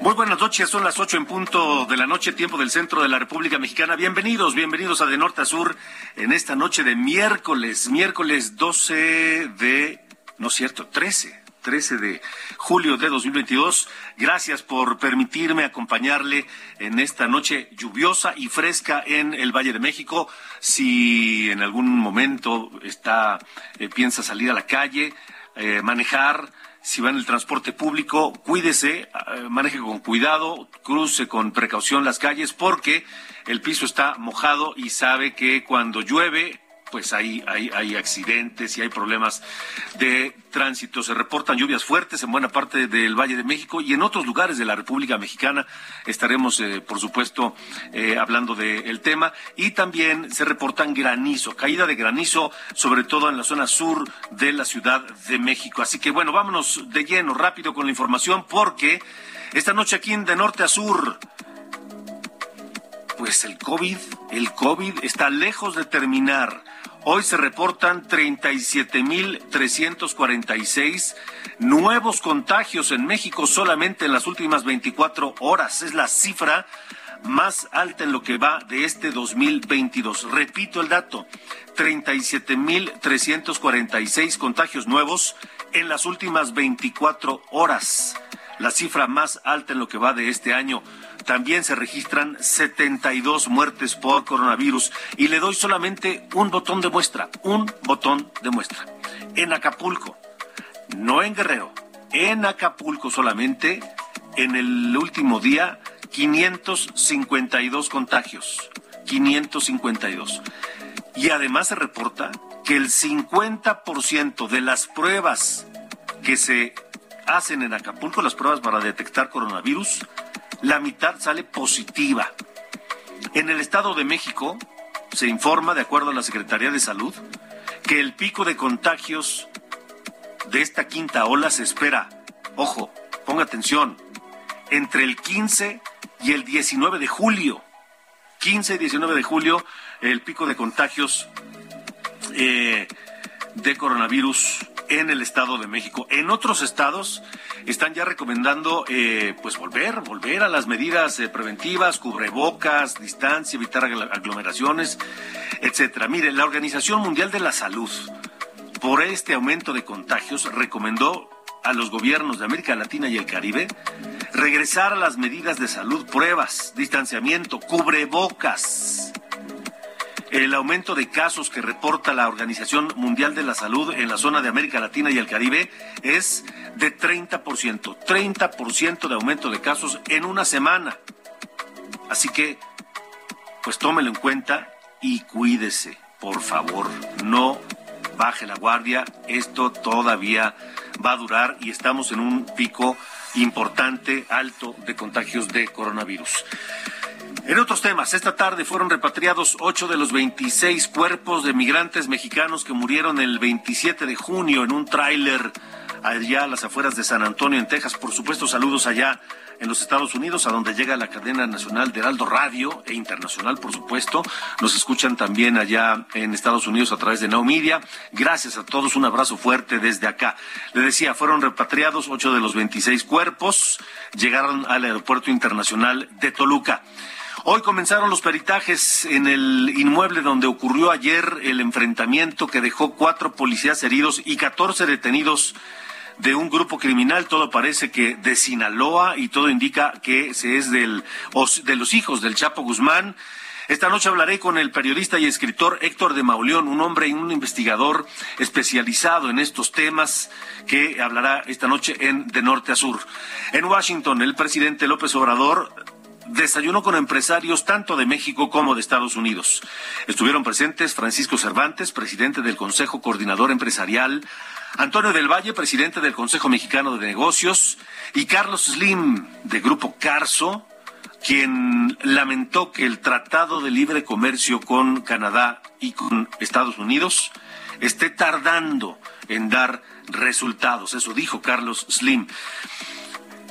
Muy buenas noches, son las ocho en punto de la noche, tiempo del centro de la República Mexicana. Bienvenidos, bienvenidos a De Norte a Sur en esta noche de miércoles, miércoles 12 de, no es cierto, 13, 13 de julio de 2022. Gracias por permitirme acompañarle en esta noche lluviosa y fresca en el Valle de México. Si en algún momento está, eh, piensa salir a la calle, eh, manejar, si va en el transporte público, cuídese, eh, maneje con cuidado, cruce con precaución las calles porque el piso está mojado y sabe que cuando llueve pues hay, hay, hay accidentes y hay problemas de tránsito. Se reportan lluvias fuertes en buena parte del Valle de México y en otros lugares de la República Mexicana. Estaremos, eh, por supuesto, eh, hablando del tema. Y también se reportan granizo, caída de granizo, sobre todo en la zona sur de la Ciudad de México. Así que bueno, vámonos de lleno, rápido con la información, porque esta noche aquí en de norte a sur pues el COVID, el COVID está lejos de terminar. Hoy se reportan 37.346 nuevos contagios en México solamente en las últimas 24 horas. Es la cifra más alta en lo que va de este 2022. Repito el dato, 37.346 contagios nuevos en las últimas 24 horas. La cifra más alta en lo que va de este año. También se registran 72 muertes por coronavirus y le doy solamente un botón de muestra, un botón de muestra. En Acapulco, no en Guerrero, en Acapulco solamente, en el último día, 552 contagios. 552. Y además se reporta que el 50% de las pruebas que se hacen en Acapulco, las pruebas para detectar coronavirus, la mitad sale positiva. En el Estado de México se informa, de acuerdo a la Secretaría de Salud, que el pico de contagios de esta quinta ola se espera, ojo, ponga atención, entre el 15 y el 19 de julio. 15 y 19 de julio, el pico de contagios eh, de coronavirus en el Estado de México. En otros estados están ya recomendando eh, pues volver, volver a las medidas eh, preventivas, cubrebocas, distancia, evitar aglomeraciones, etcétera. Mire, la Organización Mundial de la Salud, por este aumento de contagios, recomendó a los gobiernos de América Latina y el Caribe regresar a las medidas de salud, pruebas, distanciamiento, cubrebocas. El aumento de casos que reporta la Organización Mundial de la Salud en la zona de América Latina y el Caribe es de 30%, 30% de aumento de casos en una semana. Así que, pues tómelo en cuenta y cuídese, por favor, no baje la guardia, esto todavía va a durar y estamos en un pico importante, alto de contagios de coronavirus. En otros temas, esta tarde fueron repatriados ocho de los 26 cuerpos de migrantes mexicanos que murieron el 27 de junio en un tráiler allá a las afueras de San Antonio, en Texas. Por supuesto, saludos allá en los Estados Unidos, a donde llega la cadena nacional de Heraldo Radio e internacional, por supuesto. Nos escuchan también allá en Estados Unidos a través de Now Media. Gracias a todos, un abrazo fuerte desde acá. Le decía, fueron repatriados ocho de los 26 cuerpos, llegaron al aeropuerto internacional de Toluca. Hoy comenzaron los peritajes en el inmueble donde ocurrió ayer el enfrentamiento que dejó cuatro policías heridos y catorce detenidos de un grupo criminal, todo parece que de Sinaloa y todo indica que se es del, de los hijos del Chapo Guzmán. Esta noche hablaré con el periodista y escritor Héctor de Mauleón, un hombre y un investigador especializado en estos temas que hablará esta noche en De Norte a Sur. En Washington, el presidente López Obrador desayunó con empresarios tanto de México como de Estados Unidos. Estuvieron presentes Francisco Cervantes, presidente del Consejo Coordinador Empresarial, Antonio del Valle, presidente del Consejo Mexicano de Negocios, y Carlos Slim, de Grupo Carso, quien lamentó que el Tratado de Libre Comercio con Canadá y con Estados Unidos esté tardando en dar resultados. Eso dijo Carlos Slim.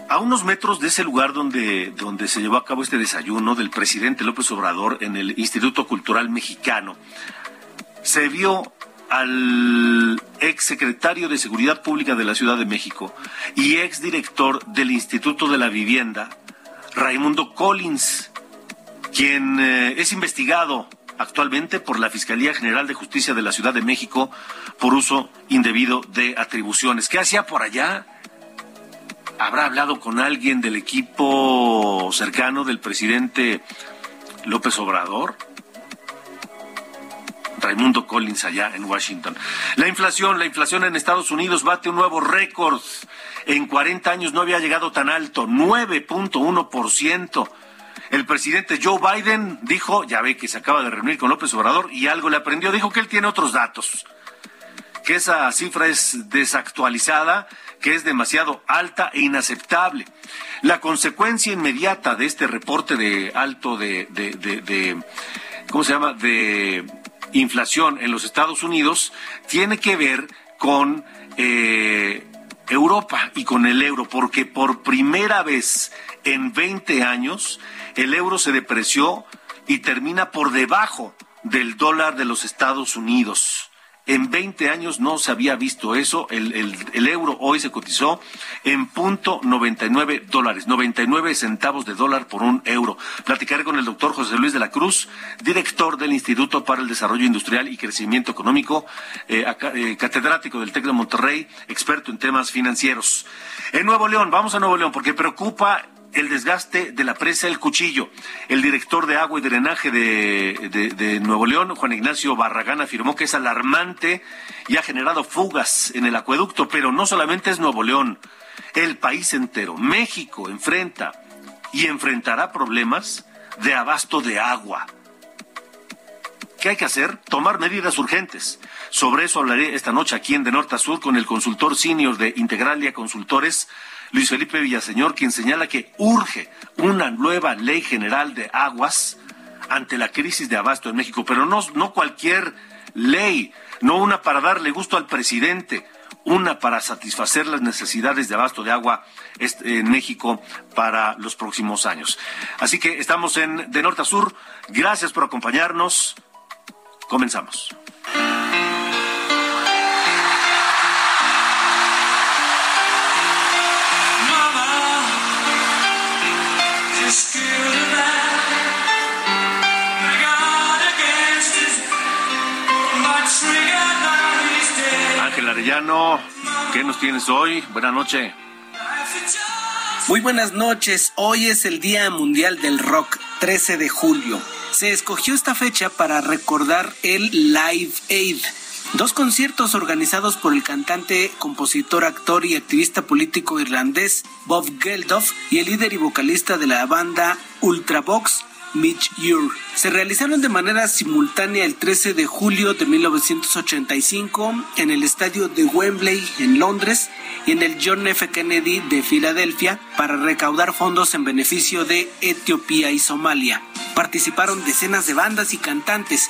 A unos metros de ese lugar donde, donde se llevó a cabo este desayuno del presidente López Obrador en el Instituto Cultural Mexicano, se vio al ex secretario de Seguridad Pública de la Ciudad de México y ex director del Instituto de la Vivienda, Raimundo Collins, quien eh, es investigado actualmente por la Fiscalía General de Justicia de la Ciudad de México por uso indebido de atribuciones. ¿Qué hacía por allá? ¿Habrá hablado con alguien del equipo cercano del presidente López Obrador? Raimundo Collins allá en Washington. La inflación, la inflación en Estados Unidos bate un nuevo récord. En 40 años no había llegado tan alto, 9.1%. El presidente Joe Biden dijo, ya ve que se acaba de reunir con López Obrador y algo le aprendió, dijo que él tiene otros datos, que esa cifra es desactualizada, que es demasiado alta e inaceptable. La consecuencia inmediata de este reporte de alto de, de, de ¿cómo se llama? De inflación en los Estados Unidos tiene que ver con eh, Europa y con el euro, porque por primera vez en 20 años el euro se depreció y termina por debajo del dólar de los Estados Unidos. En 20 años no se había visto eso. El, euro hoy se cotizó en punto 99 dólares, 99 centavos de dólar por un euro. Platicaré con el doctor José Luis de la Cruz, director del Instituto para el Desarrollo Industrial y Crecimiento Económico, eh, eh, catedrático del TEC de Monterrey, experto en temas financieros. En Nuevo León, vamos a Nuevo León, porque preocupa el desgaste de la presa El Cuchillo. El director de agua y drenaje de, Nuevo León, Juan Ignacio Barragán, afirmó que es alarmante y ha generado fugas en el acueducto, pero no solamente es Nuevo León, el país entero, México enfrenta y enfrentará problemas de abasto de agua. ¿Qué hay que hacer? Tomar medidas urgentes. Sobre eso hablaré esta noche aquí en De Norte a Sur con el consultor senior de Integralia Consultores, Luis Felipe Villaseñor, quien señala que urge una nueva ley general de aguas ante la crisis de abasto en México, pero no, no cualquier ley, no una para darle gusto al presidente, una para satisfacer las necesidades de abasto de agua en México para los próximos años. Así que estamos en De Norte a Sur. Gracias por acompañarnos. Comenzamos. Ángel Arellano, ¿qué nos tienes hoy? Buenas noches. Muy buenas noches. Hoy es el Día Mundial del Rock, 13 de julio. Se escogió esta fecha para recordar el Live Aid, dos conciertos organizados por el cantante, compositor, actor y activista político irlandés Bob Geldof y el líder y vocalista de la banda Ultravox, Mitch Ure. Se realizaron de manera simultánea el 13 de julio de 1985 en el estadio de Wembley en Londres y en el John F. Kennedy de Filadelfia para recaudar fondos en beneficio de Etiopía y Somalia. Participaron decenas de bandas y cantantes,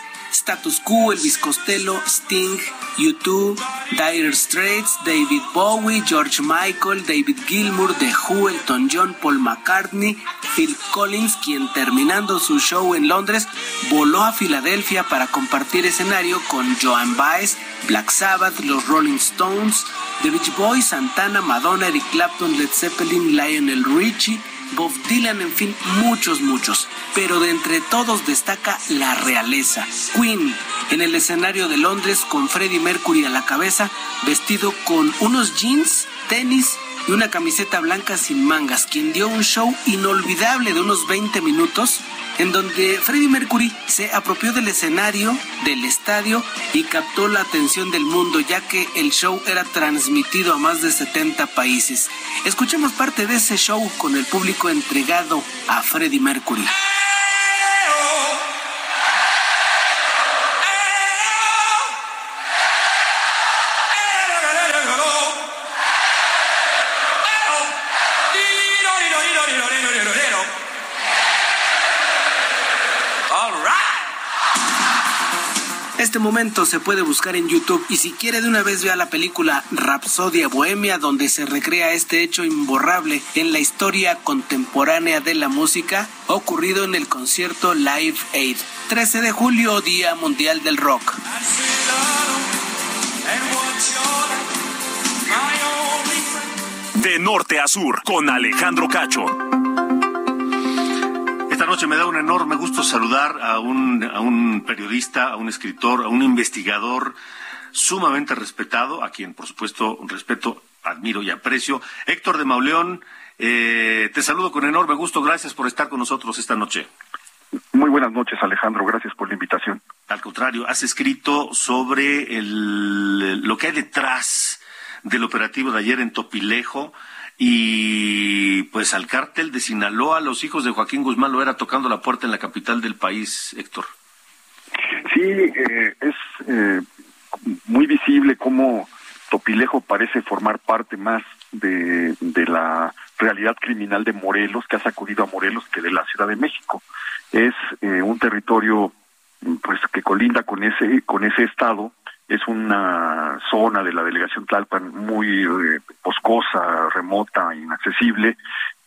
Status Elvis Costello, Sting, U2, Dire Straits, David Bowie, George Michael, David Gilmour, The Who, Elton John, Paul McCartney, Phil Collins, quien terminando su show en Londres voló a Filadelfia para compartir escenario con Joan Baez, Black Sabbath, los Rolling Stones, The Beach Boys, Santana, Madonna, Eric Clapton, Led Zeppelin, Lionel Richie, Bob Dylan, en fin, muchos, muchos. Pero de entre todos destaca la realeza. Queen, en el escenario de Londres con Freddie Mercury a la cabeza, vestido con unos jeans, tenis y una camiseta blanca sin mangas, quien dio un show inolvidable de unos 20 minutos en donde Freddie Mercury se apropió del escenario, del estadio y captó la atención del mundo ya que el show era transmitido a más de 70 países. Escuchemos parte de ese show con el público entregado a Freddie Mercury. Este momento se puede buscar en YouTube y si quiere de una vez vea la película Rapsodia Bohemia donde se recrea este hecho imborrable en la historia contemporánea de la música ocurrido en el concierto Live Aid. 13 de julio, Día Mundial del Rock. De norte a sur, con Alejandro Cacho. Esta noche me da un enorme gusto saludar a un, a un periodista, a un escritor, a un investigador sumamente respetado, a quien por supuesto respeto, admiro y aprecio. Héctor de Mauleón, eh, te saludo con enorme gusto. Gracias por estar con nosotros esta noche. Muy buenas noches, Alejandro. Gracias por la invitación. Al contrario, has escrito sobre el, lo que hay detrás del operativo de ayer en Topilejo y pues al cártel de Sinaloa, los hijos de Joaquín Guzmán lo era tocando la puerta en la capital del país, Héctor. Sí, eh, es eh, muy visible cómo Topilejo parece formar parte más de, la realidad criminal de Morelos, que ha sacudido a Morelos, que de la Ciudad de México. Es eh, un territorio pues que colinda con ese con ese estado es una zona de la delegación Tlalpan muy eh, boscosa, remota, inaccesible,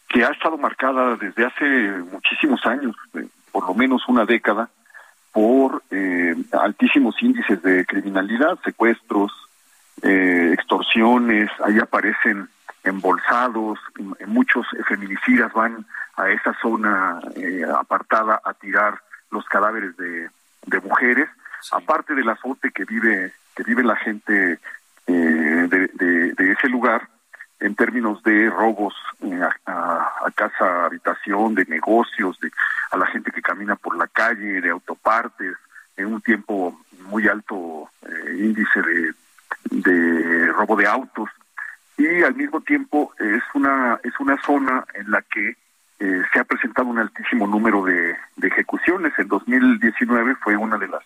que ha estado marcada desde hace muchísimos años, eh, por lo menos una década, por eh, altísimos índices de criminalidad, secuestros, eh, extorsiones, ahí aparecen embolsados, muchos feminicidas van a esa zona eh, apartada a tirar los cadáveres de, de mujeres aparte del azote que vive que vive la gente eh, de, de, ese lugar en términos de robos eh, a, a, casa habitación de negocios de a la gente que camina por la calle de autopartes en un tiempo muy alto eh, índice de, robo de autos y al mismo tiempo es una es una zona en la que se ha presentado un altísimo número de, de ejecuciones. En 2019 fue una de las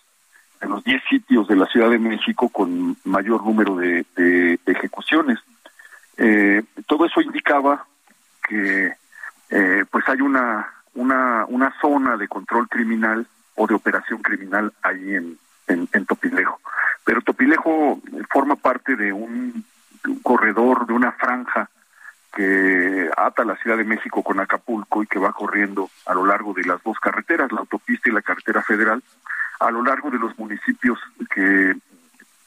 en los 10 sitios de la Ciudad de México con mayor número de, de, ejecuciones. Eh, todo eso indicaba que eh, pues hay una, una, una zona de control criminal o de operación criminal ahí en, en, Topilejo. Pero Topilejo forma parte de un corredor, de una franja que ata la Ciudad de México con Acapulco y que va corriendo a lo largo de las dos carreteras, la autopista y la carretera federal, a lo largo de los municipios que,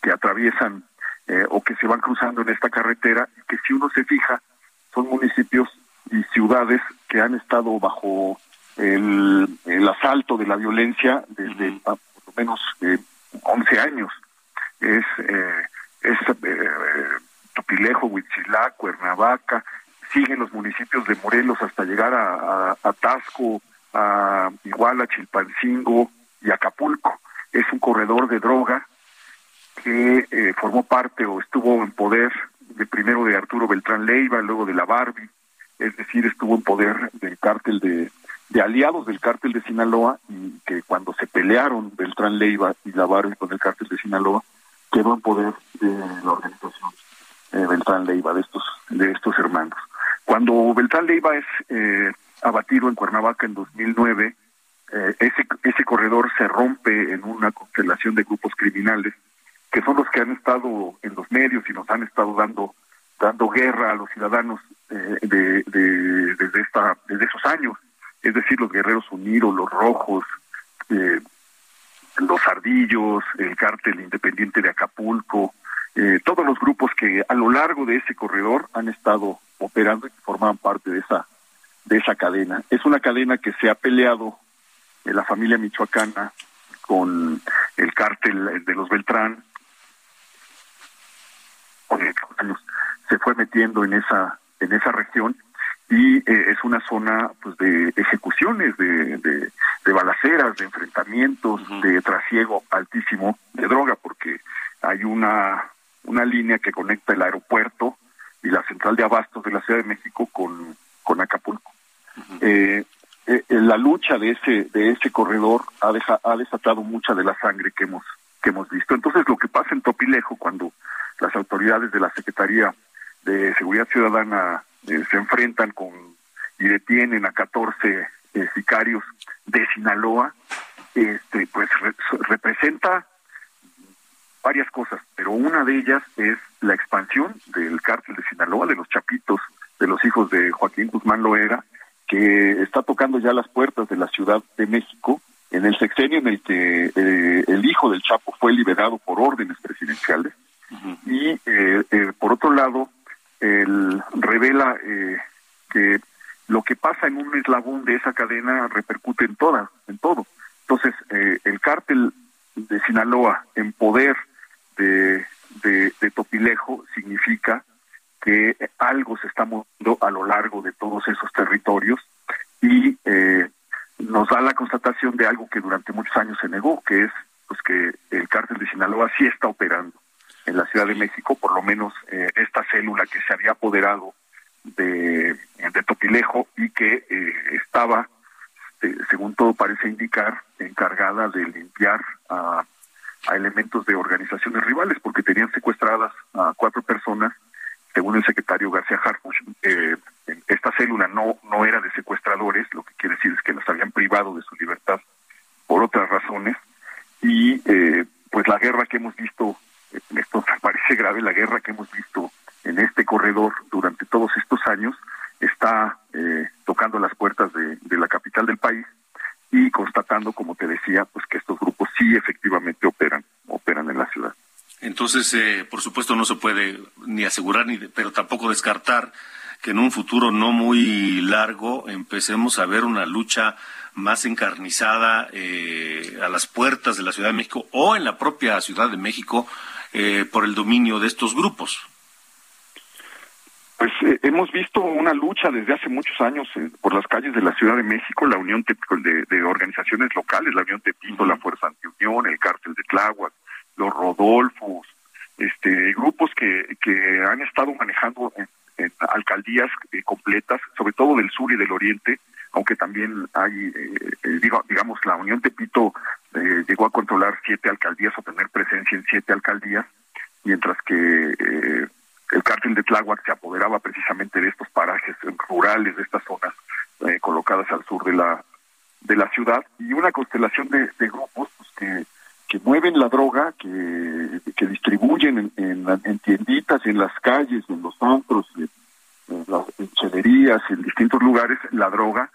que atraviesan eh, o que se van cruzando en esta carretera, que si uno se fija, son municipios y ciudades que han estado bajo el, el asalto de la violencia desde -huh. por lo menos eh, 11 años. Es, eh, es eh, Topilejo, Huitzilac, Cuernavaca, siguen los municipios de Morelos hasta llegar a, a, a Tasco, a Iguala, Chilpancingo, y Acapulco. Es un corredor de droga que eh, formó parte o estuvo en poder de primero de Arturo Beltrán Leiva, luego de la Barbie, es decir, estuvo en poder del cártel de, aliados del cártel de Sinaloa y que cuando se pelearon Beltrán Leiva y la con el cártel de Sinaloa, quedó en poder de la organización eh, Beltrán Leiva, de estos, de estos hermanos. Cuando Beltrán Leiva es eh, abatido en Cuernavaca en 2009, eh, ese, ese corredor se rompe en una constelación de grupos criminales que son los que han estado en los medios y nos han estado dando dando guerra a los ciudadanos eh, de, de, desde esta desde esos años es decir los guerreros unidos los rojos eh, los ardillos el cártel independiente de Acapulco eh, todos los grupos que a lo largo de ese corredor han estado operando y que formaban parte de esa de esa cadena. Es una cadena que se ha peleado en la familia michoacana con el cártel de los Beltrán. Se fue metiendo en esa en esa región y eh, es una zona pues de ejecuciones, de, de, balaceras, de enfrentamientos, de trasiego altísimo de droga, porque hay una, una línea que conecta el aeropuerto y la central de abastos de la Ciudad de México con, con Acapulco. Eh, eh, la lucha de ese de ese corredor ha, ha desatado mucha de la sangre que hemos que hemos visto. Entonces, lo que pasa en Topilejo cuando las autoridades de la Secretaría de Seguridad Ciudadana eh, se enfrentan con y detienen a 14 eh, sicarios de Sinaloa, este, pues representa varias cosas, pero una de ellas es la expansión del cártel de Sinaloa, de los chapitos, de los hijos de Joaquín Guzmán Loera, que está tocando ya las puertas de la Ciudad de México en el sexenio en el que eh, el hijo del Chapo fue liberado por órdenes presidenciales y por otro lado el, revela eh, que lo que pasa en un eslabón de esa cadena repercute en toda, en todo. Entonces, eh, el cártel de Sinaloa en poder de, de, Topilejo significa que algo se está moviendo a lo largo de todos esos territorios y eh, nos da la constatación de algo que durante muchos años se negó, que es pues que el cártel de Sinaloa sí está operando en la Ciudad de México, por lo menos eh, esta célula que se había apoderado de, de Topilejo y que eh, estaba, este, según todo parece indicar, encargada de limpiar a, elementos de organizaciones rivales, porque tenían secuestradas a cuatro personas, según el secretario García Harfuch. Eh, esta célula no, no era de secuestradores, lo que quiere decir es que las habían privado de su libertad por otras razones, y pues la guerra que hemos visto esto parece grave, la guerra que hemos visto en este corredor durante todos estos años está eh, tocando las puertas de, la capital del país y constatando, como te decía, pues que estos grupos sí efectivamente operan, operan en la ciudad. Entonces, eh, por supuesto, no se puede ni asegurar, ni pero tampoco descartar que en un futuro no muy largo empecemos a ver una lucha más encarnizada eh, a las puertas de la Ciudad de México o en la propia Ciudad de México eh, por el dominio de estos grupos? Pues eh, hemos visto una lucha desde hace muchos años eh, por las calles de la Ciudad de México, la Unión de, de organizaciones locales, la Unión Tepito, la Fuerza Antiunión, el Cártel de Tláhuac, los Rodolfos, este, grupos que, que han estado manejando en, alcaldías completas, sobre todo del sur y del oriente, aunque también hay, digo, digamos, la Unión Tepito eh, llegó a controlar siete alcaldías o tener presencia en siete alcaldías, mientras que eh, el cártel de Tláhuac se apoderaba precisamente de estos parajes rurales, de estas zonas eh, colocadas al sur de la de la ciudad. Y una constelación de, grupos pues, que, que mueven la droga, que, que distribuyen en, en, en tienditas, en las calles, en los antros, en, las enchelerías, en distintos lugares, la droga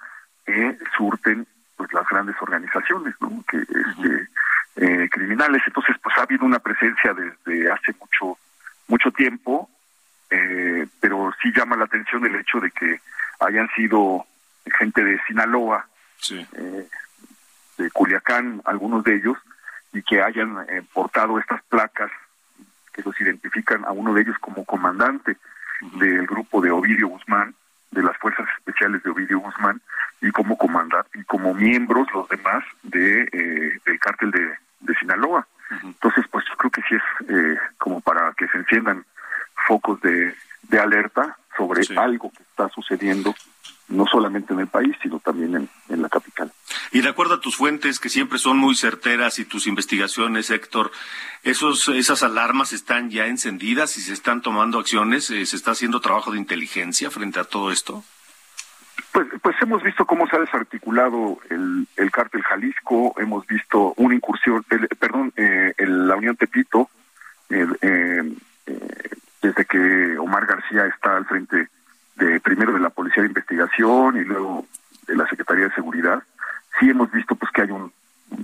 que surten pues las grandes organizaciones ¿no? que este, eh, criminales entonces pues ha habido una presencia desde hace mucho mucho tiempo eh, pero sí llama la atención el hecho de que hayan sido gente de Sinaloa eh, de Culiacán algunos de ellos y que hayan portado estas placas que los identifican a uno de ellos como comandante del grupo de Ovidio Guzmán de las fuerzas especiales de Ovidio Guzmán y como comandante y como miembros los demás de eh, del cártel de, de Sinaloa. Entonces, pues yo creo que sí es eh, como para que se enciendan focos de, de alerta sobre algo que está sucediendo no solamente en el país, sino también en, en, la capital. Y de acuerdo a tus fuentes, que siempre son muy certeras, y tus investigaciones, Héctor, esos, ¿esas alarmas están ya encendidas y se están tomando acciones? Eh, ¿Se está haciendo trabajo de inteligencia frente a todo esto? Pues, pues hemos visto cómo se ha desarticulado el, el cártel Jalisco, hemos visto una incursión, perdón, eh, la Unión Tepito, eh, desde que Omar García está al frente de primero de la Policía de Investigación y luego de la Secretaría de Seguridad, sí hemos visto pues que hay un,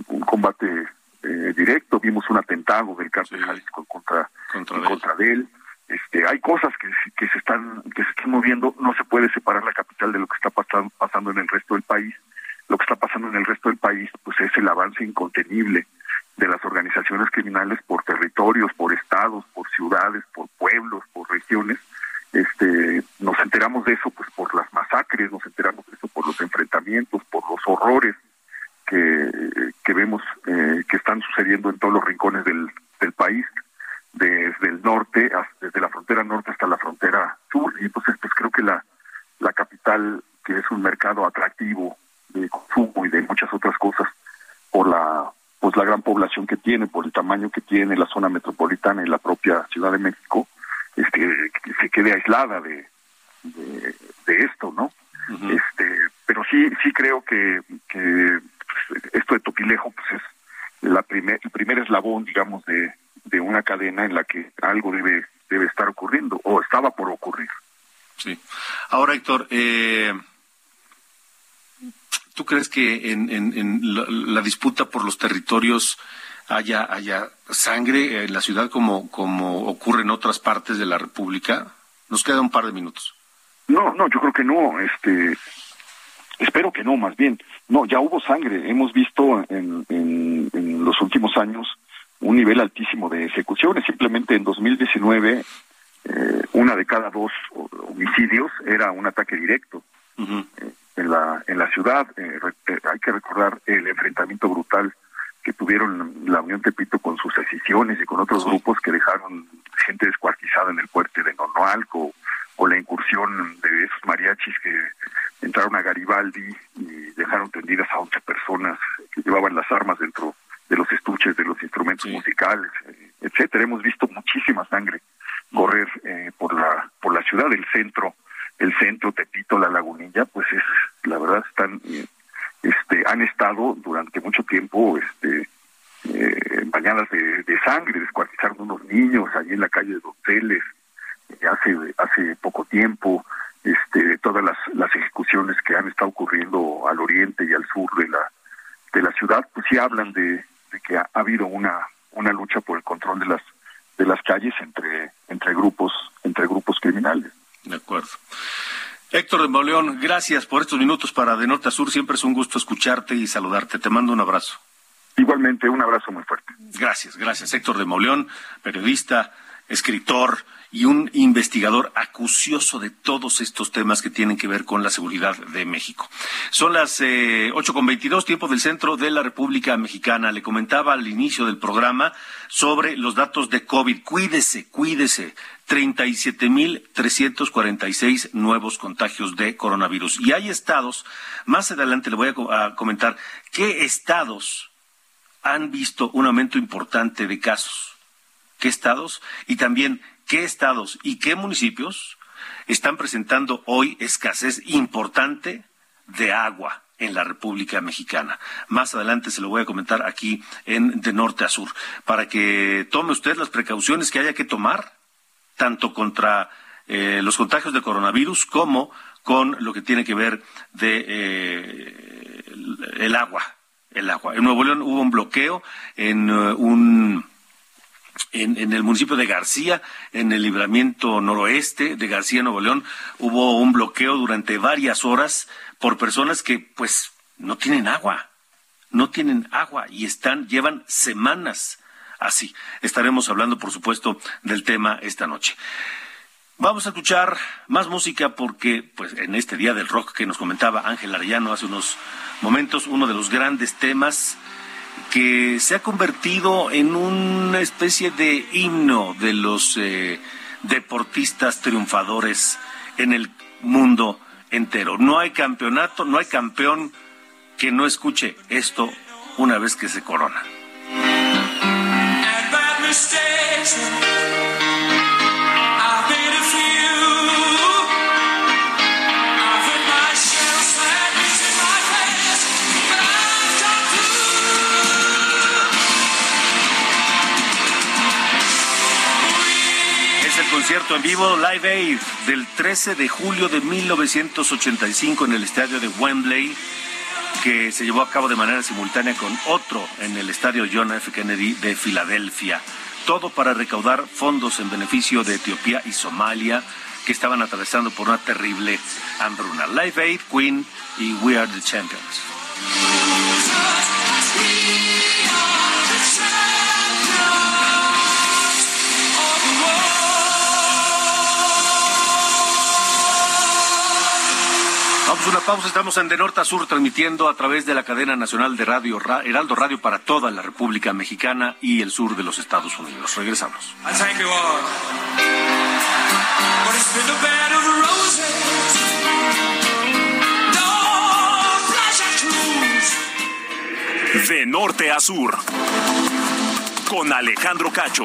un combate eh, directo, vimos un atentado del cártel Jalisco contra, contra, de él. Este, hay cosas que, que se están que se están moviendo, no se puede separar la capital de lo que está pasando, del país, lo que está pasando en el resto del país, pues es el avance incontenible de las organizaciones criminales por territorios, por estados, por ciudades, por pueblos, por regiones. Este, nos enteramos de eso pues por las masacres, nos enteramos de eso por los enfrentamientos, por los horrores que, que vemos eh, que están sucediendo en todos los rincones del, del país, desde el norte, desde la frontera norte hasta la frontera sur. Y entonces pues creo que la, la capital, que es un mercado atractivo de consumo y de muchas otras cosas, por la pues la gran población que tiene, por el tamaño que tiene la zona metropolitana y la propia Ciudad de México, este, se quede aislada de, de, esto, ¿no? Este, pero sí, sí creo que, que pues, esto de Topilejo pues es la primer, el primer eslabón, digamos, de, de una cadena en la que algo debe, debe estar ocurriendo o estaba por ocurrir. Sí. Ahora, Héctor, eh, ¿Tú crees que en, la, disputa por los territorios haya, haya sangre en la ciudad como, como ocurre en otras partes de la República? Nos queda un par de minutos. No, no, yo creo que no. Este, espero que no, más bien. No, ya hubo sangre. Hemos visto en, en, los últimos años un nivel altísimo de ejecuciones. Simplemente en 2019, eh, una de cada dos homicidios era un ataque directo en la en la ciudad. Eh, eh, hay que recordar el enfrentamiento brutal que tuvieron la Unión Tepito con sus decisiones y con otros grupos que dejaron gente descuartizada en el puente de Nonoalco o la incursión de esos mariachis que entraron a Garibaldi y dejaron tendidas a 11 personas que llevaban las armas dentro de los estuches de los instrumentos musicales, eh, etcétera. Hemos visto muchísima sangre correr por la por la ciudad, el centro el centro, Tepito, la Lagunilla, pues es, la verdad, están, eh, este, han estado durante mucho tiempo, este, eh, bañadas de, sangre, descuartizaron unos en la calle de Donceles, hace, hace poco tiempo, este, todas las, las ejecuciones que han estado ocurriendo al oriente y al sur de la, de la ciudad, pues sí hablan de, de que ha, habido una, una lucha por el control de las, de las calles entre, entre grupos, entre grupos criminales. De acuerdo. Héctor de Mauleón, gracias por estos minutos para De Norte a Sur. Siempre es un gusto escucharte y saludarte. Te mando un abrazo. Igualmente, un abrazo muy fuerte. Gracias, gracias. Héctor de Mauleón, periodista, escritor, y un investigador acucioso de todos estos temas que tienen que ver con la seguridad de México. Son las eh, ocho con veintidós, tiempo del centro de la República Mexicana. Le comentaba al inicio del programa sobre los datos de COVID. Cuídese, cuídese. 37.346 nuevos contagios de coronavirus. Y hay estados, más adelante le voy a comentar, qué estados han visto un aumento importante de casos. ¿Qué estados? Y también qué estados y qué municipios están presentando hoy escasez importante de agua en la República Mexicana. Más adelante se lo voy a comentar aquí en de norte a sur, para que tome usted las precauciones que haya que tomar, tanto contra eh, los contagios de coronavirus como con lo que tiene que ver de eh, el agua. El agua. En Nuevo León hubo un bloqueo en eh, un en, el municipio de García, en el libramiento noroeste de García, Nuevo León, hubo un bloqueo durante varias horas por personas que pues no tienen agua, no tienen agua y están, llevan semanas así. Estaremos hablando, por supuesto, del tema esta noche. Vamos a escuchar más música porque, pues, en este día del rock que nos comentaba Ángel Arellano hace unos momentos, uno de los grandes temas que se ha convertido en una especie de himno de los eh, deportistas triunfadores en el mundo entero. No hay campeonato, no hay campeón que no escuche esto una vez que se corona. Concierto en vivo Live Aid del 13 de julio de 1985 en el estadio de Wembley, que se llevó a cabo de manera simultánea con otro en el estadio John F. Kennedy de Filadelfia. Todo para recaudar fondos en beneficio de Etiopía y Somalia que estaban atravesando por una terrible hambruna. Live Aid, Queen y We Are the Champions. Vamos a una pausa, estamos en De Norte a Sur transmitiendo a través de la cadena nacional de radio Heraldo Radio para toda la República Mexicana y el sur de los Estados Unidos. Regresamos. De norte a sur, con Alejandro Cacho.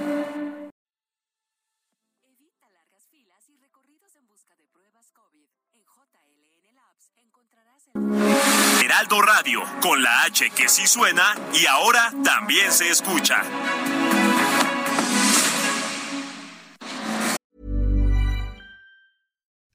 Heraldo Radio, con la H que sí suena y ahora también se escucha.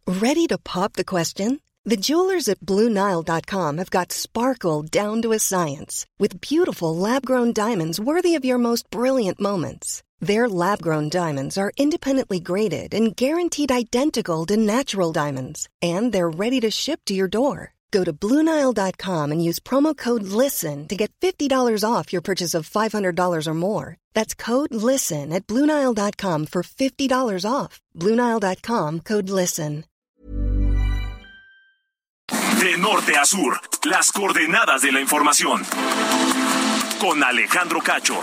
Ready to pop the question? The jewelers at BlueNile.com have got sparkle down to a science with beautiful lab-grown diamonds worthy of your most brilliant moments. Their lab grown diamonds are independently graded and guaranteed identical to natural diamonds, and they're ready to ship to your door. Go to Bluenile.com and use promo code LISTEN to get $50 off your purchase of $500 or more. That's code LISTEN at Bluenile.com for $50 off. Bluenile.com code LISTEN. De norte a sur, las coordenadas de la información. Con Alejandro Cacho.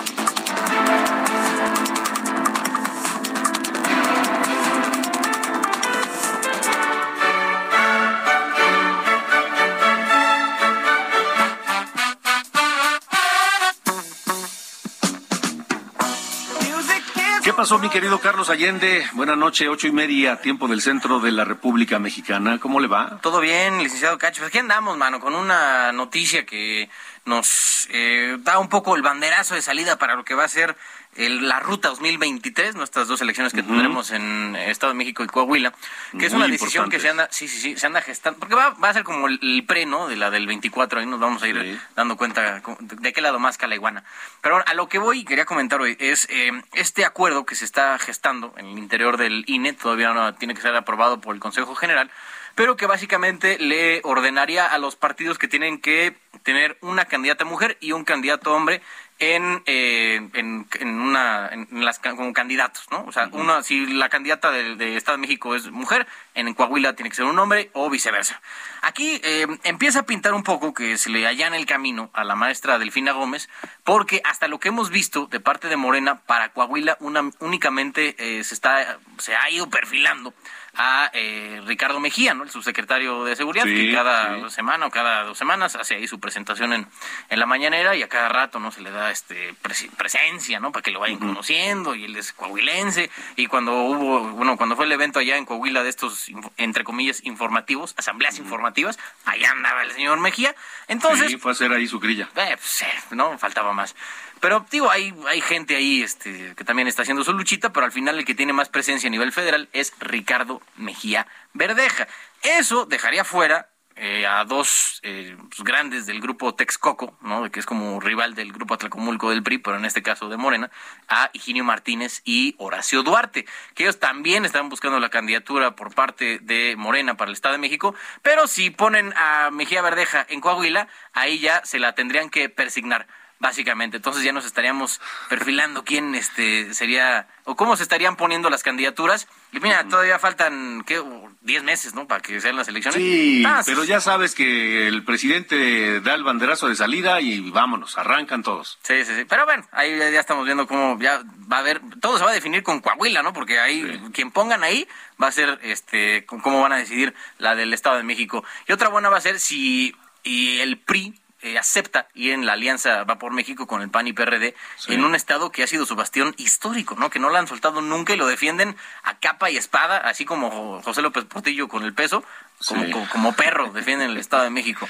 ¿Qué pasó, mi querido Carlos Allende? Buenas noches, ocho y media, tiempo del centro de la República Mexicana. ¿Cómo le va? Todo bien, licenciado Cacho. Pues aquí andamos, mano, con una noticia que nos eh, da un poco el banderazo de salida para lo que va a ser la ruta 2023, nuestras dos elecciones que tendremos en Estado de México y Coahuila, que es una decisión que se anda, sí, sí, sí, se anda gestando, porque va, va a ser como el, pre, ¿no? De la del 24, ahí nos vamos a ir dando cuenta de qué lado más cala iguana. Pero a lo que voy y quería comentar hoy es eh, este acuerdo que se está gestando en el interior del INE, todavía no tiene que ser aprobado por el Consejo General, pero que básicamente le ordenaría a los partidos que tienen que tener una candidata mujer y un candidato hombre en, eh, en, una en las como candidatos, ¿no? O sea, una, si la candidata de, Estado de México es mujer, en Coahuila tiene que ser un hombre o viceversa. Aquí eh, empieza a pintar un poco que se le allana el camino a la maestra Delfina Gómez, porque hasta lo que hemos visto de parte de Morena para Coahuila una, únicamente eh, se está se ha ido perfilando a eh, Ricardo Mejía, ¿no? el subsecretario de Seguridad, que cada semana o cada dos semanas hace ahí su presentación en, en la mañanera y a cada rato no se le da este presencia, ¿no? Para que lo vayan conociendo y él es coahuilense y cuando hubo, bueno, cuando fue el evento allá en Coahuila de estos entre comillas informativos, asambleas informativas, allá andaba el señor Mejía. Entonces, sí, fue a hacer ahí su grilla. Eh, pues, eh, no faltaba más. Pero digo, hay, hay gente ahí este, que también está haciendo su luchita, pero al final el que tiene más presencia a nivel federal es Ricardo Mejía Verdeja. Eso dejaría fuera eh, a dos eh, pues, grandes del grupo Texcoco, ¿no? que es como rival del grupo Atlacomulco del PRI, pero en este caso de Morena, a Higinio Martínez y Horacio Duarte, que ellos también están buscando la candidatura por parte de Morena para el Estado de México, pero si ponen a Mejía Verdeja en Coahuila, ahí ya se la tendrían que persignar básicamente. Entonces ya nos estaríamos perfilando quién este sería o cómo se estarían poniendo las candidaturas. Y mira, todavía faltan ¿qué? 10 meses, ¿no? Para que sean las elecciones. Sí, ah, pero ya sabes que el presidente da el banderazo de salida y vámonos, arrancan todos. Sí, sí, sí. Pero bueno, ahí ya estamos viendo cómo ya va a haber, todo se va a definir con Coahuila, ¿no? Porque ahí, quien pongan ahí va a ser, este, cómo van a decidir la del Estado de México. Y otra buena va a ser si y el PRI eh, acepta y en la alianza va por México con el PAN y PRD en un estado que ha sido su bastión histórico, ¿no? Que no lo han soltado nunca y lo defienden a capa y espada, así como José López Portillo con el peso, como, como, perro defienden el Estado de México.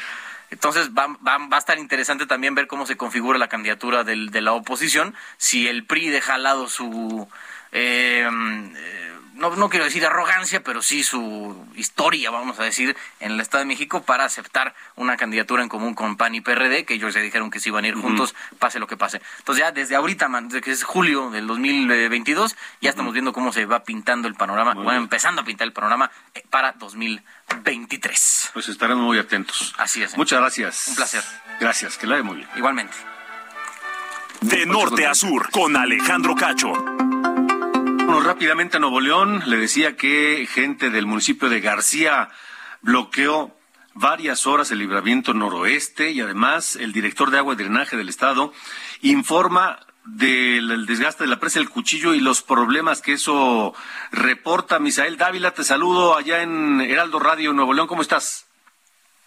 Entonces va, va, va, a estar interesante también ver cómo se configura la candidatura del, de la oposición, si el PRI deja al lado su... Eh, no, no quiero decir arrogancia, pero sí su historia, vamos a decir, en el Estado de México para aceptar una candidatura en común con PAN y PRD, que ellos ya dijeron que se iban a ir juntos, pase lo que pase. Entonces ya desde ahorita, desde que es julio del 2022, ya estamos viendo cómo se va pintando el panorama, bueno, empezando a pintar el panorama eh, para 2023. Pues estaremos muy atentos. Así es. Muchas gracias. Un placer. Gracias, que la de muy bien. Igualmente. De norte a sur, con Alejandro Cacho rápidamente a Nuevo León. Le decía que gente del municipio de García bloqueó varias horas el libramiento noroeste y además el director de agua y drenaje del estado informa del desgaste de la presa del cuchillo y los problemas que eso reporta. Misael Dávila, te saludo allá en Heraldo Radio Nuevo León. ¿Cómo estás?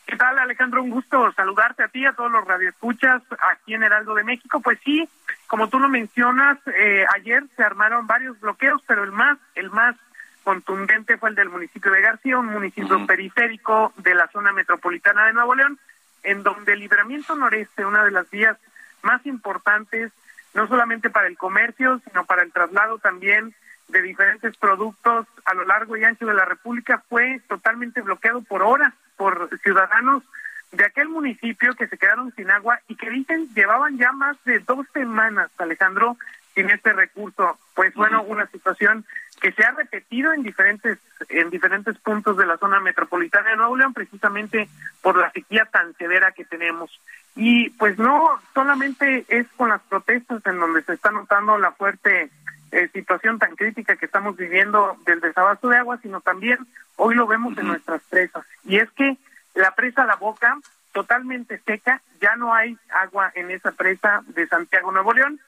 ¿Qué tal, Alejandro? Un gusto saludarte a ti, a todos los radioescuchas aquí en Heraldo de México. Pues sí, como tú lo mencionas, eh, ayer se armaron varios bloqueos, pero el más, el más contundente fue el del municipio de García, un municipio periférico de la zona metropolitana de Nuevo León, en donde el libramiento noreste, una de las vías más importantes, no solamente para el comercio, sino para el traslado también de diferentes productos a lo largo y ancho de la República, fue totalmente bloqueado por horas por ciudadanos de aquel municipio que se quedaron sin agua y que dicen llevaban ya más de dos semanas, Alejandro, sin este recurso. Pues bueno, una situación que se ha repetido en diferentes en diferentes puntos de la zona metropolitana de Nuevo León, precisamente por la sequía tan severa que tenemos. Y pues no solamente es con las protestas en donde se está notando la fuerte eh, situación tan crítica que estamos viviendo del desabasto de agua, sino también hoy lo vemos en nuestras presas. Y es que la presa La Boca, totalmente seca, ya no hay agua en esa presa de Santiago Nuevo León.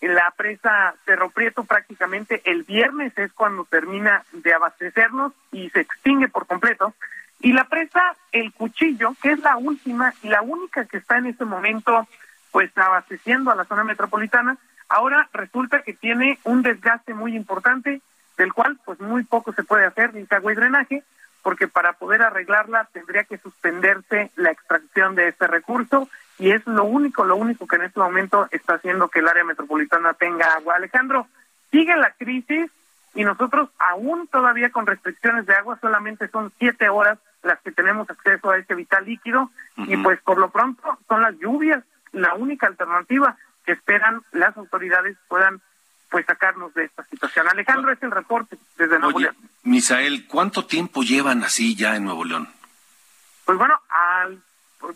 La presa Cerro Prieto prácticamente el viernes es cuando termina de abastecernos y se extingue por completo. Y la presa El Cuchillo, que es la última y la única que está en este momento pues abasteciendo a la zona metropolitana, ahora resulta que tiene un desgaste muy importante, del cual pues muy poco se puede hacer, ni agua y drenaje, porque para poder arreglarla tendría que suspenderse la extracción de este recurso y es lo único, lo único que en este momento está haciendo que el área metropolitana tenga agua. Alejandro, sigue la crisis y nosotros aún todavía con restricciones de agua solamente son siete horas las que tenemos acceso a este vital líquido y pues por lo pronto son las lluvias la única alternativa que esperan las autoridades puedan pues sacarnos de esta situación. Alejandro, es el reporte desde Nuevo León. Misael, ¿cuánto tiempo llevan así ya en Nuevo León? Pues bueno, al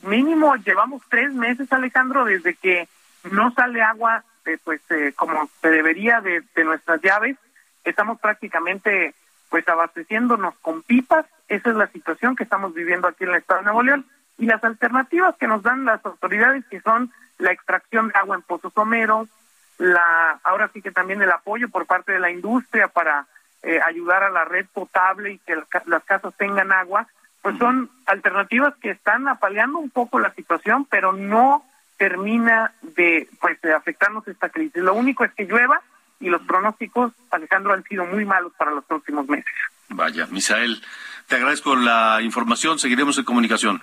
mínimo llevamos tres meses, Alejandro, desde que no sale agua, de, pues eh, como se debería de, de nuestras llaves. Estamos prácticamente pues abasteciéndonos con pipas. Esa es la situación que estamos viviendo aquí en el estado de Nuevo León. Y las alternativas que nos dan las autoridades, que son la extracción de agua en pozos someros, la ahora sí que también el apoyo por parte de la industria para eh, ayudar a la red potable y que las casas tengan agua, pues son alternativas que están apaleando un poco la situación, pero no termina de pues de afectarnos esta crisis. Lo único es que llueva y los pronósticos, Alejandro, han sido muy malos para los próximos meses. Vaya, Misael, te agradezco la información, seguiremos en comunicación.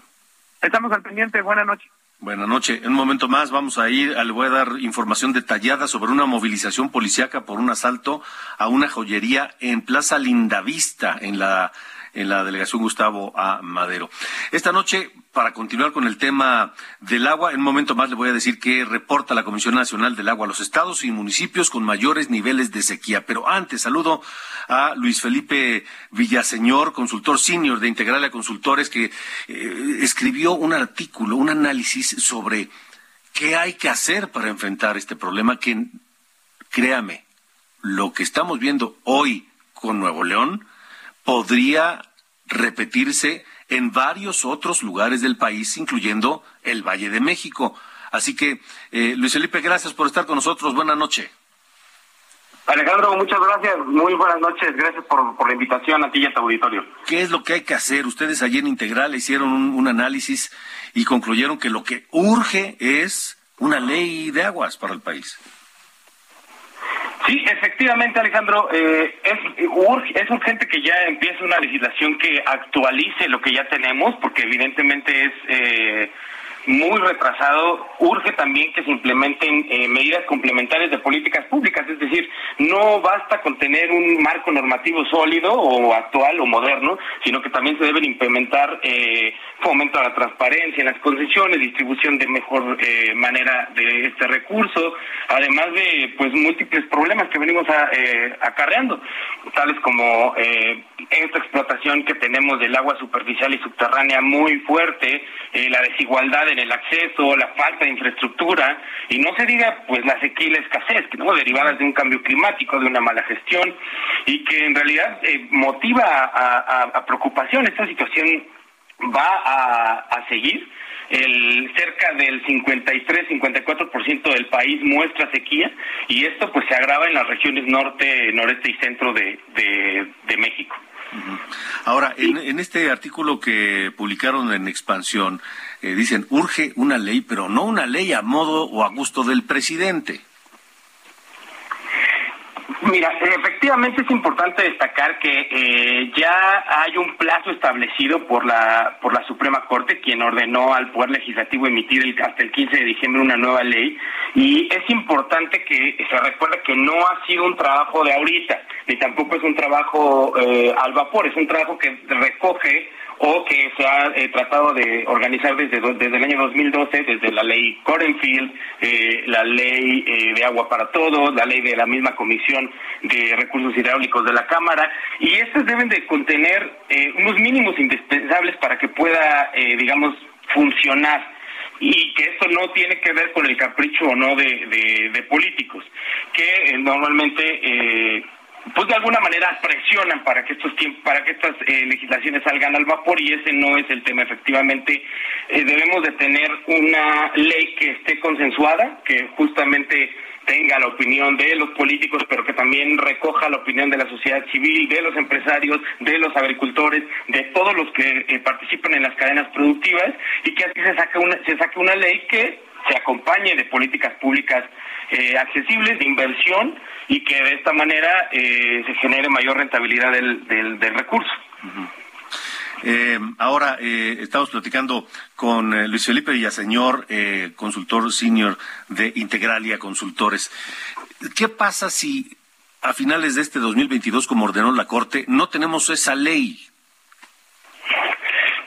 Estamos al pendiente, buenas noches. Buenas noches. En un momento más vamos a ir, le voy a dar información detallada sobre una movilización policiaca por un asalto a una joyería en Plaza Lindavista, en la en la delegación Gustavo A. Madero. Esta noche, para continuar con el tema del agua, en un momento más le voy a decir que reporta la Comisión Nacional del Agua a los estados y municipios con mayores niveles de sequía. Pero antes, saludo a Luis Felipe Villaseñor, consultor senior de Integralia Consultores, que eh, escribió un artículo, un análisis sobre qué hay que hacer para enfrentar este problema que, créame, lo que estamos viendo hoy con Nuevo León podría repetirse en varios otros lugares del país, incluyendo el Valle de México. Así que, eh, Luis Felipe, gracias por estar con nosotros. Buenas noches. Alejandro, muchas gracias. Muy buenas noches. Gracias por, por, la invitación a ti y a tu auditorio. ¿Qué es lo que hay que hacer? Ustedes allí en Integral hicieron un, análisis y concluyeron que lo que urge es una ley de aguas para el país. Sí, efectivamente, Alejandro, eh, es, es urgente que ya empiece una legislación que actualice lo que ya tenemos, porque evidentemente es eh, muy retrasado, urge también que se implementen eh, medidas complementarias de políticas públicas, es decir, no basta con tener un marco normativo sólido o actual o moderno, sino que también se deben implementar eh, fomento a la transparencia en las concesiones, distribución de mejor eh, manera de este recurso, además de pues múltiples problemas que venimos eh, acarreando, tales como esta explotación que tenemos del agua superficial y subterránea muy fuerte, la desigualdad en el acceso, la falta de infraestructura y no se diga pues la sequía y la escasez, ¿no? derivadas de un cambio climático, de una mala gestión y que en realidad eh, motiva a, preocupación. Esta situación va a, seguir. El, cerca del 53-54% del país muestra sequía y esto pues se agrava en las regiones norte, noreste y centro de, de México. Ahora, en, este artículo que publicaron en Expansión, eh, dicen, urge una ley, pero no una ley a modo o a gusto del presidente. Mira, efectivamente es importante destacar que eh, ya hay un plazo establecido por la por la Suprema Quien ordenó al Poder Legislativo emitir hasta el 15 de diciembre una nueva ley, y es importante que se recuerde que no ha sido un trabajo de ahorita, ni tampoco es un trabajo eh, al vapor, es un trabajo que recoge o que se ha eh, tratado de organizar desde, desde el año 2012, desde la ley Corenfield, eh, la ley eh, de agua para todos, la ley de la misma Comisión de Recursos Hidráulicos de la Cámara, y estas deben de contener unos mínimos indispensables para que pueda, digamos, funcionar y que esto no tiene que ver con el capricho o no de, políticos, que normalmente pues de alguna manera presionan para que estos tiempos, para que estas eh, legislaciones salgan al vapor y ese no es el tema. Efectivamente, eh, debemos de tener una ley que esté consensuada, que justamente tenga la opinión de los políticos, pero que también recoja la opinión de la sociedad civil, de los empresarios, de los agricultores, de todos los que eh, participan en las cadenas productivas y que así se saque una, se saque una ley que se acompañe de políticas públicas eh, accesibles de inversión y que de esta manera eh, se genere mayor rentabilidad del, del, recurso. Eh, ahora estamos platicando con Luis Felipe Villaseñor, consultor senior de Integralia Consultores. ¿Qué pasa si a finales de este 2022, como ordenó la Corte, no tenemos esa ley?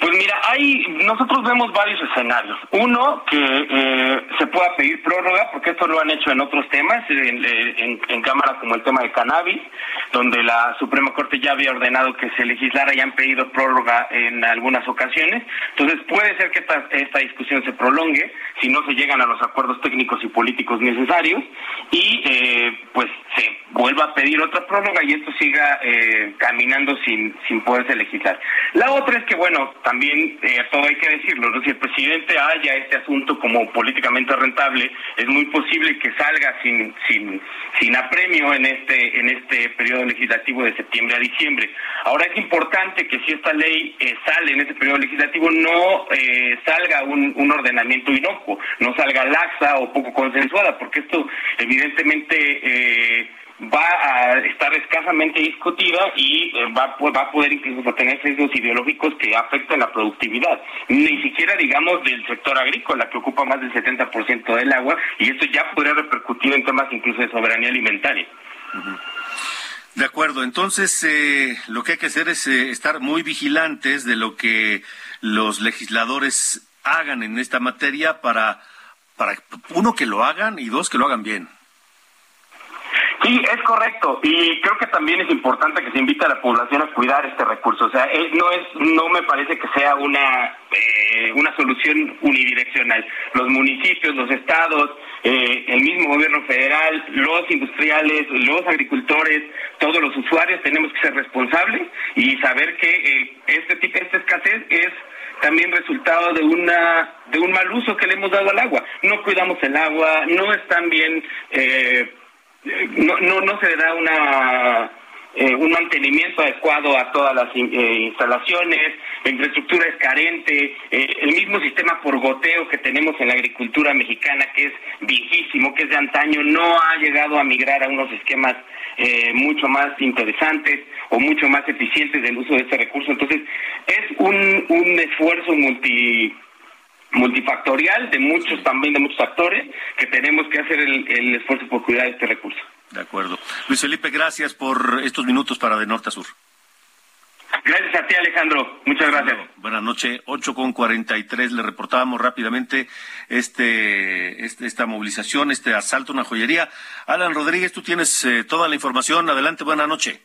Pues mira, hay, nosotros vemos varios escenarios. Uno, que eh, se pueda pedir prórroga, porque esto lo han hecho en otros temas, en, en, Cámara como el tema de cannabis, donde la Suprema Corte ya había ordenado que se legislara y han pedido prórroga en algunas ocasiones. Entonces puede ser que esta, esta discusión se prolongue si no se llegan a los acuerdos técnicos y políticos necesarios y eh, pues se vuelva a pedir otra prórroga y esto siga eh, caminando sin, sin poderse legislar. La otra es que, bueno, eh, todo hay que decirlo, ¿no? si el presidente haya este asunto como políticamente rentable, es muy posible que salga sin, sin, sin apremio en este, en este periodo legislativo de septiembre a diciembre. Ahora es importante que si esta ley eh, sale en este periodo legislativo, no eh, salga un, un ordenamiento inocuo, no salga laxa o poco consensuada, porque esto evidentemente... Va a estar escasamente discutida y eh, va, va a poder incluso tener sesgos ideológicos que afectan la productividad. Ni siquiera, digamos, del sector agrícola, que ocupa más del 70% del agua, y esto ya podría repercutir en temas incluso de soberanía alimentaria. De acuerdo, entonces eh, lo que hay que hacer es eh, estar muy vigilantes de lo que los legisladores hagan en esta materia para, para uno, que lo hagan y dos, que lo hagan bien. Sí, es correcto. Y creo que también es importante que se invite a la población a cuidar este recurso. O sea, eh, no es, no me parece que sea una, eh, una solución unidireccional. Los municipios, los estados, eh, el mismo gobierno federal, los industriales, los agricultores, todos los usuarios tenemos que ser responsables y saber que este tipo, esta escasez es también resultado de una de un mal uso que le hemos dado al agua. No cuidamos el agua, no están bien eh, no, no, no se da una eh, un mantenimiento adecuado a todas las eh, instalaciones, la infraestructura es carente, eh, el mismo sistema por goteo que tenemos en la agricultura mexicana, que es viejísimo, que es de antaño, no ha llegado a migrar a unos esquemas mucho más interesantes o mucho más eficientes del uso de este recurso. Entonces, es un, un esfuerzo multi multifactorial de muchos también de muchos actores que tenemos que hacer el esfuerzo por cuidar este recurso. De acuerdo. Luis Felipe, gracias por estos minutos para De Norte a Sur. Gracias a ti, Alejandro. Muchas gracias. buenas noches. 8 con 43. Le reportábamos rápidamente este, este, esta movilización, este asalto a una joyería. Alan Rodríguez, tú tienes eh, toda la información. Adelante, buena noche.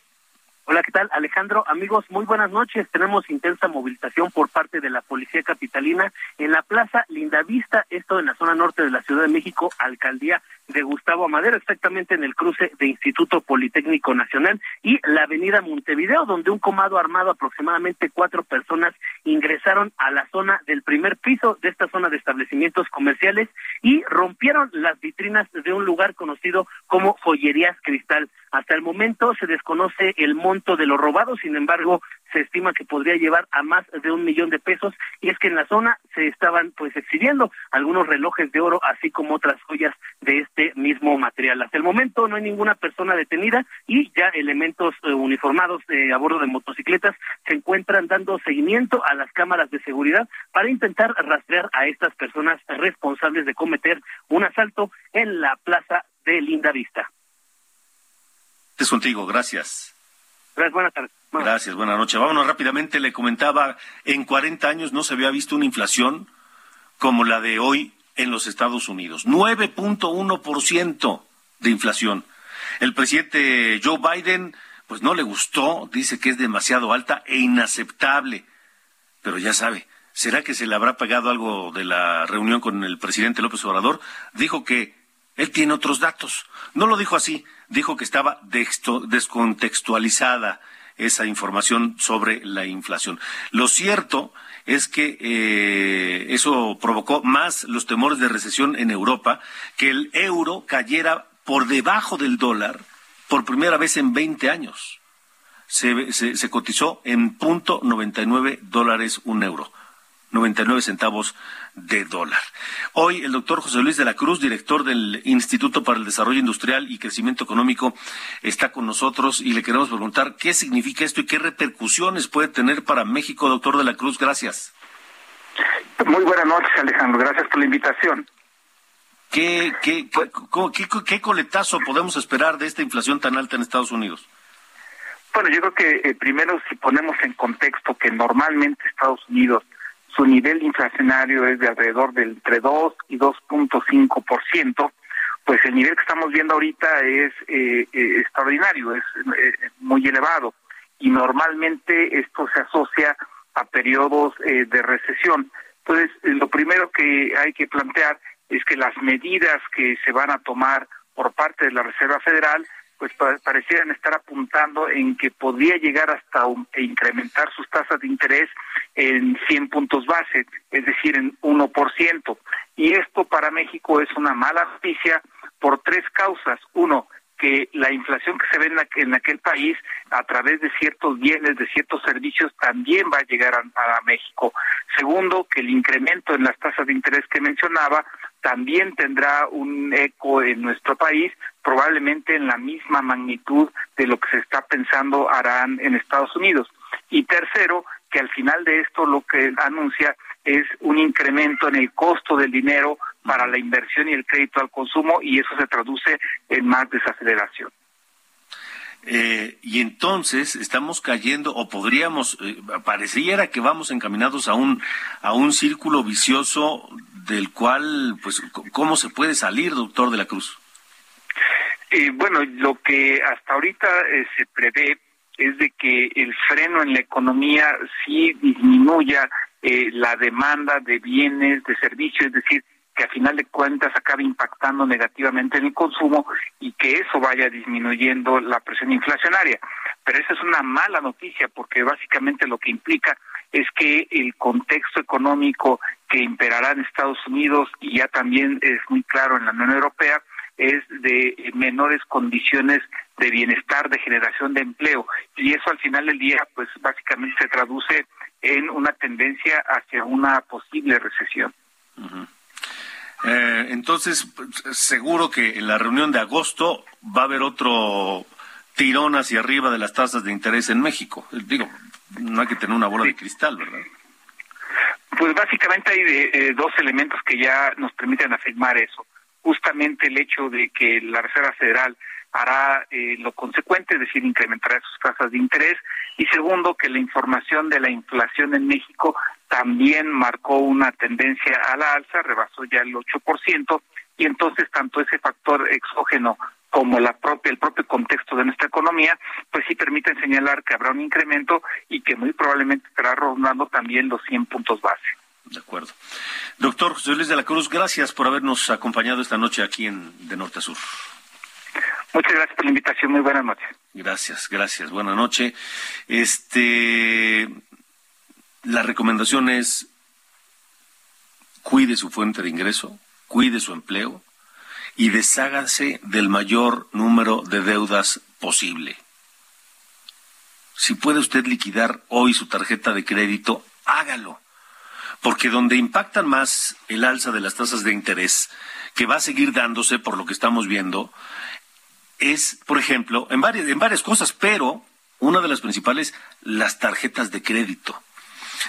Hola, ¿qué tal? Alejandro, amigos, muy buenas noches. Tenemos intensa movilización por parte de la Policía Capitalina en la Plaza Lindavista, esto en la zona norte de la Ciudad de México, Alcaldía de Gustavo Amadero, exactamente en el cruce de Instituto Politécnico Nacional y la Avenida Montevideo, donde un comado armado, aproximadamente cuatro personas, ingresaron a la zona del primer piso de esta zona de establecimientos comerciales y rompieron las vitrinas de un lugar conocido como Joyerías Cristal. Hasta el momento se desconoce el monto de lo robado, sin embargo, se estima que podría llevar a más de un millón de pesos y es que en la zona se estaban pues exhibiendo algunos relojes de oro así como otras joyas de este mismo material. Hasta el momento no hay ninguna persona detenida y ya elementos eh, uniformados eh, a bordo de motocicletas se encuentran dando seguimiento a las cámaras de seguridad para intentar rastrear a estas personas responsables de cometer un asalto en la plaza de Linda Vista. Es contigo, gracias. Gracias, buenas tardes. Gracias, buenas noches. Vámonos rápidamente. Le comentaba, en 40 años no se había visto una inflación como la de hoy en los Estados Unidos. 9.1% de inflación. El presidente Joe Biden, pues no le gustó, dice que es demasiado alta e inaceptable. Pero ya sabe, ¿será que se le habrá pagado algo de la reunión con el presidente López Obrador? Dijo que él tiene otros datos. No lo dijo así, dijo que estaba descontextualizada esa información sobre la inflación. Lo cierto es que eh, eso provocó más los temores de recesión en Europa, que el euro cayera por debajo del dólar por primera vez en 20 años. Se, se, cotizó en punto 99 dólares un euro, 99 centavos de dólar. Hoy el doctor José Luis de la Cruz, director del Instituto para el Desarrollo Industrial y Crecimiento Económico, está con nosotros y le queremos preguntar qué significa esto y qué repercusiones puede tener para México, doctor de la Cruz. Gracias. Muy buenas noches, Alejandro. Gracias por la invitación. ¿Qué, qué, qué, qué, coletazo podemos esperar de esta inflación tan alta en Estados Unidos? Bueno, yo creo que eh, primero si ponemos en contexto que normalmente Estados Unidos su nivel inflacionario es de alrededor del entre 2 y 2.5%, pues el nivel que estamos viendo ahorita es eh, eh, extraordinario, es eh, muy elevado y normalmente esto se asocia a periodos de recesión. Entonces, lo primero que hay que plantear es que las medidas que se van a tomar por parte de la Reserva Federal pues parecieran estar apuntando en que podría llegar hasta e incrementar sus tasas de interés en 100 puntos base, es decir, en 1%. Y esto para México es una mala noticia por tres causas. Uno, que la inflación que se ve en, en, aquel país a través de ciertos bienes, de ciertos servicios, también va a llegar a, México. Segundo, que el incremento en las tasas de interés que mencionaba también tendrá un eco en nuestro país, probablemente en la misma magnitud de lo que se está pensando harán en Estados Unidos. Y tercero, que al final de esto lo que anuncia es un incremento en el costo del dinero para la inversión y el crédito al consumo y eso se traduce en más desaceleración. Eh, y entonces estamos cayendo o podríamos eh, pareciera que vamos encaminados a un a un círculo vicioso del cual pues cómo se puede salir doctor de la Cruz eh, bueno lo que hasta ahorita se prevé es de que el freno en la economía sí disminuya la demanda de bienes de servicios es decir que a final de cuentas acabe impactando negativamente en el consumo y que eso vaya disminuyendo la presión inflacionaria. Pero esa es una mala noticia porque básicamente lo que implica es que el contexto económico que imperará en Estados Unidos y ya también es muy claro en la Unión Europea, es de menores condiciones de bienestar, de generación de empleo. Y eso al final del día, pues básicamente se traduce en una tendencia hacia una posible recesión. Eh, entonces, seguro que en la reunión de agosto va a haber otro tirón hacia arriba de las tasas de interés en México. Digo, no hay que tener una bola de cristal, ¿verdad? Pues básicamente hay eh, dos elementos que ya nos permiten afirmar eso. Justamente el hecho de que la Reserva Federal hará eh, lo consecuente, es decir, incrementará sus tasas de interés. Y segundo, que la información de la inflación en México también marcó una tendencia a la alza, rebasó ya el 8%, y entonces tanto ese factor exógeno como la propia, el propio contexto de nuestra economía, pues sí permiten señalar que habrá un incremento y que muy probablemente estará rondando también los 100 puntos base. De acuerdo. Doctor José Luis de la Cruz, gracias por habernos acompañado esta noche aquí en De Norte a Sur. Muchas gracias por la invitación. Muy buenas noches. Gracias, gracias. Buenas noches. Este, la recomendación es cuide su fuente de ingreso, cuide su empleo y deshágase del mayor número de deudas posible. Si puede usted liquidar hoy su tarjeta de crédito, hágalo. Porque donde impactan más el alza de las tasas de interés, que va a seguir dándose por lo que estamos viendo, es, por ejemplo, en varias, en varias cosas, pero una de las principales, las tarjetas de crédito.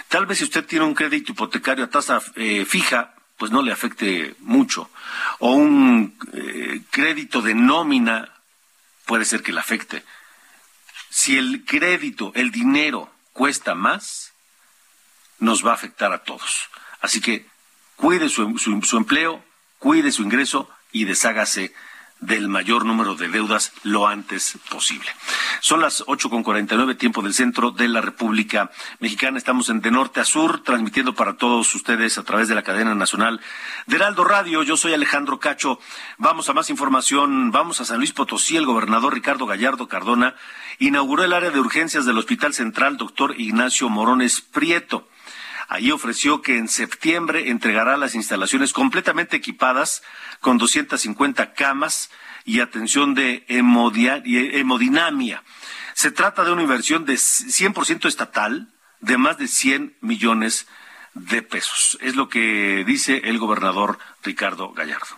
Tal vez si usted tiene un crédito hipotecario a tasa eh, fija, pues no le afecte mucho. O un eh, crédito de nómina puede ser que le afecte. Si el crédito, el dinero cuesta más, nos va a afectar a todos. Así que cuide su, su empleo, cuide su ingreso y deshágase del mayor número de deudas lo antes posible. Son las ocho con cuarenta nueve, tiempo del centro de la República Mexicana. Estamos en de norte a sur, transmitiendo para todos ustedes a través de la cadena nacional de Heraldo Radio. Yo soy Alejandro Cacho. Vamos a más información. Vamos a San Luis Potosí. El gobernador Ricardo Gallardo Cardona inauguró el área de urgencias del Hospital Central Doctor Ignacio Morones Prieto. Allí ofreció que en septiembre entregará las instalaciones completamente equipadas con 250 camas y atención de hemodinamia. Se trata de una inversión de 100% estatal de más de 100 millones de pesos. Es lo que dice el gobernador Ricardo Gallardo.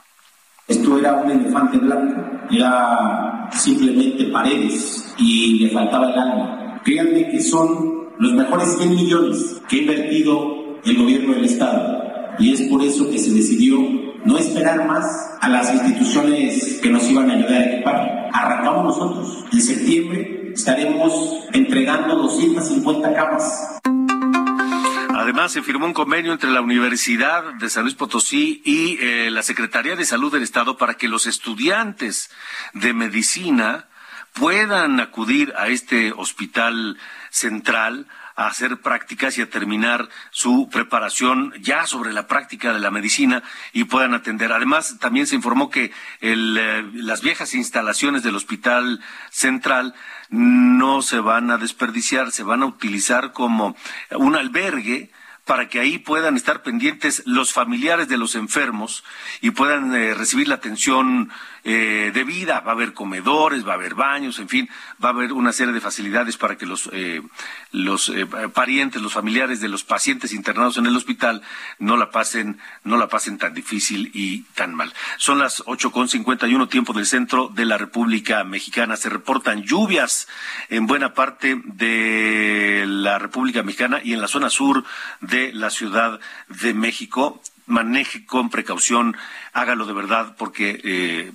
Esto era un elefante blanco, era simplemente paredes y le faltaba el alma. Créanme que son los mejores 100 millones que ha invertido el gobierno del Estado. Y es por eso que se decidió no esperar más a las instituciones que nos iban a ayudar a equipar. Arrancamos nosotros. En septiembre estaremos entregando 250 camas. Además, se firmó un convenio entre la Universidad de San Luis Potosí y eh, la Secretaría de Salud del Estado para que los estudiantes de medicina puedan acudir a este hospital central a hacer prácticas y a terminar su preparación ya sobre la práctica de la medicina y puedan atender. Además, también se informó que el, eh, las viejas instalaciones del Hospital Central no se van a desperdiciar, se van a utilizar como un albergue para que ahí puedan estar pendientes los familiares de los enfermos y puedan eh, recibir la atención eh, de vida. Va a haber comedores, va a haber baños, en fin, va a haber una serie de facilidades para que los, eh, los eh, parientes, los familiares de los pacientes internados en el hospital no la pasen, no la pasen tan difícil y tan mal. Son las ocho con cincuenta y uno tiempo del centro de la República Mexicana. Se reportan lluvias en buena parte de la República Mexicana y en la zona sur de la Ciudad de México maneje con precaución, hágalo de verdad, porque eh,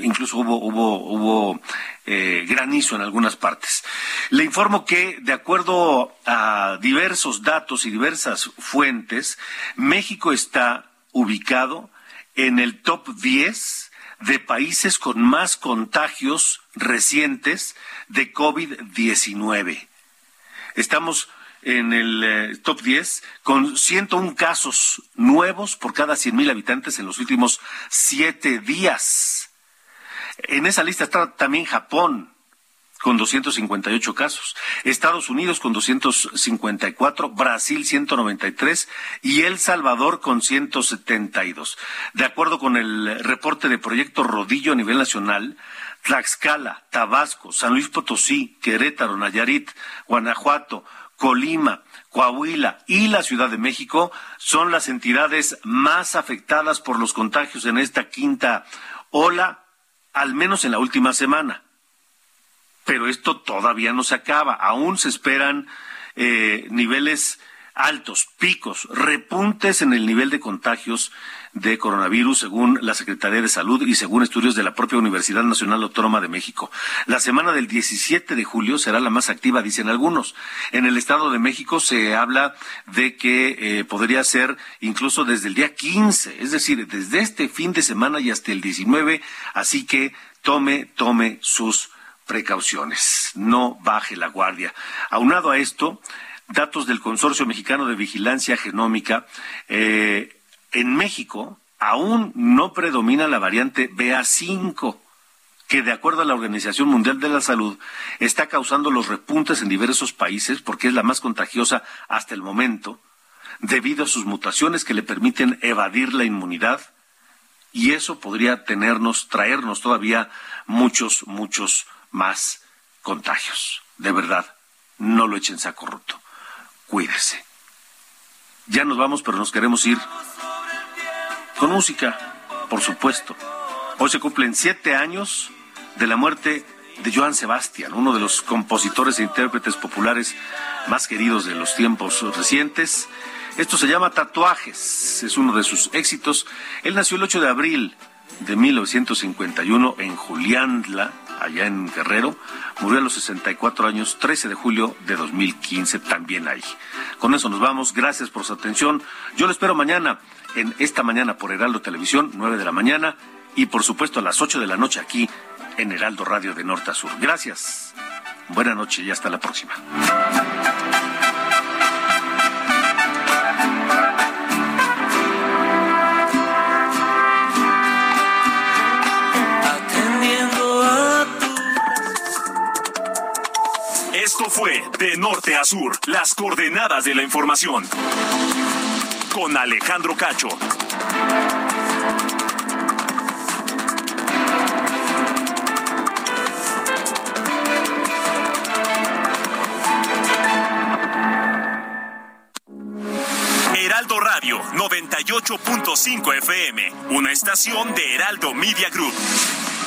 incluso hubo, hubo, hubo eh, granizo en algunas partes. Le informo que, de acuerdo a diversos datos y diversas fuentes, México está ubicado en el top 10 de países con más contagios recientes de COVID-19. Estamos en el eh, top 10 con 101 casos nuevos por cada 100.000 habitantes en los últimos siete días. En esa lista está también Japón, con 258 casos, Estados Unidos con 254, Brasil 193 y El Salvador con 172. De acuerdo con el reporte de Proyecto Rodillo a nivel nacional, Tlaxcala, Tabasco, San Luis Potosí, Querétaro, Nayarit, Guanajuato, Colima, Coahuila y la Ciudad de México son las entidades más afectadas por los contagios en esta quinta ola, al menos en la última semana pero esto todavía no se acaba. Aún se esperan eh, niveles altos, picos, repuntes en el nivel de contagios de coronavirus, según la Secretaría de Salud y según estudios de la propia Universidad Nacional Autónoma de México. La semana del 17 de julio será la más activa, dicen algunos. En el Estado de México se habla de que eh, podría ser incluso desde el día 15, es decir, desde este fin de semana y hasta el 19, así que tome, tome sus precauciones, no baje la guardia. Aunado a esto, datos del Consorcio Mexicano de Vigilancia Genómica, eh, en México aún no predomina la variante BA5 que de acuerdo a la Organización Mundial de la Salud está causando los repuntes en diversos países porque es la más contagiosa hasta el momento, debido a sus mutaciones que le permiten evadir la inmunidad, y eso podría tenernos, traernos todavía muchos, muchos más contagios. De verdad, no lo echen saco roto. Cuídese. Ya nos vamos, pero nos queremos ir con música, por supuesto. Hoy se cumplen siete años de la muerte de Joan Sebastián, uno de los compositores e intérpretes populares más queridos de los tiempos recientes. Esto se llama Tatuajes, es uno de sus éxitos. Él nació el 8 de abril de 1951 en Juliantla, allá en Guerrero. Murió a los 64 años, 13 de julio de 2015, también ahí. Con eso nos vamos. Gracias por su atención. Yo lo espero mañana, en esta mañana por Heraldo Televisión, 9 de la mañana, y por supuesto a las 8 de la noche aquí en Heraldo Radio de Norte a Sur. Gracias. Buena noche y hasta la próxima. Esto fue De Norte a Sur, las coordenadas de la información. Con Alejandro Cacho. Heraldo Radio 98.5 FM, una estación de Heraldo Media Group